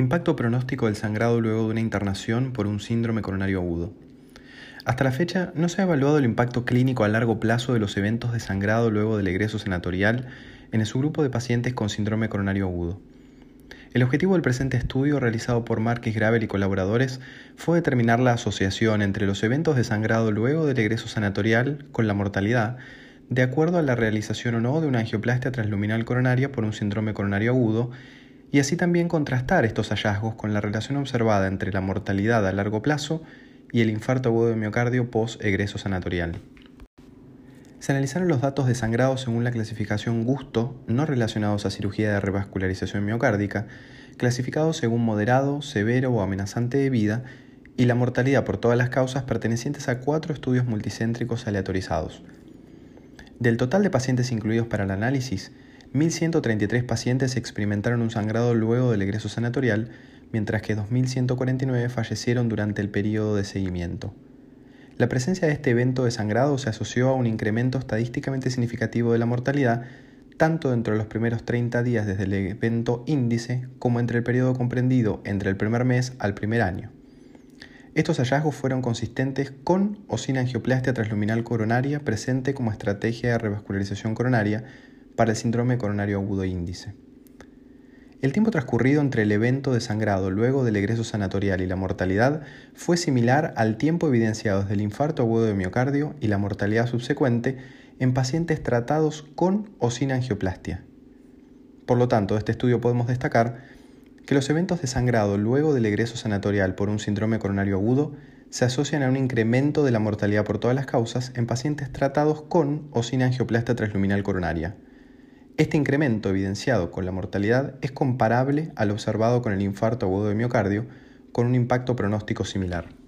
Impacto pronóstico del sangrado luego de una internación por un síndrome coronario agudo. Hasta la fecha no se ha evaluado el impacto clínico a largo plazo de los eventos de sangrado luego del egreso senatorial en el subgrupo de pacientes con síndrome coronario agudo. El objetivo del presente estudio, realizado por Marquis Gravel y colaboradores, fue determinar la asociación entre los eventos de sangrado luego del egreso senatorial con la mortalidad, de acuerdo a la realización o no de una angioplastia transluminal coronaria por un síndrome coronario agudo y así también contrastar estos hallazgos con la relación observada entre la mortalidad a largo plazo y el infarto agudo de miocardio post-egreso sanatorial. Se analizaron los datos de sangrado según la clasificación gusto, no relacionados a cirugía de revascularización miocárdica, clasificados según moderado, severo o amenazante de vida, y la mortalidad por todas las causas pertenecientes a cuatro estudios multicéntricos aleatorizados. Del total de pacientes incluidos para el análisis, 1.133 pacientes experimentaron un sangrado luego del egreso sanatorial, mientras que 2.149 fallecieron durante el periodo de seguimiento. La presencia de este evento de sangrado se asoció a un incremento estadísticamente significativo de la mortalidad, tanto dentro de los primeros 30 días desde el evento índice como entre el periodo comprendido entre el primer mes al primer año. Estos hallazgos fueron consistentes con o sin angioplastia transluminal coronaria presente como estrategia de revascularización coronaria para el síndrome coronario agudo índice. El tiempo transcurrido entre el evento de sangrado luego del egreso sanatorial y la mortalidad fue similar al tiempo evidenciado desde el infarto agudo de miocardio y la mortalidad subsecuente en pacientes tratados con o sin angioplastia. Por lo tanto, de este estudio podemos destacar que los eventos de sangrado luego del egreso sanatorial por un síndrome coronario agudo se asocian a un incremento de la mortalidad por todas las causas en pacientes tratados con o sin angioplastia transluminal coronaria. Este incremento evidenciado con la mortalidad es comparable al observado con el infarto agudo de miocardio, con un impacto pronóstico similar.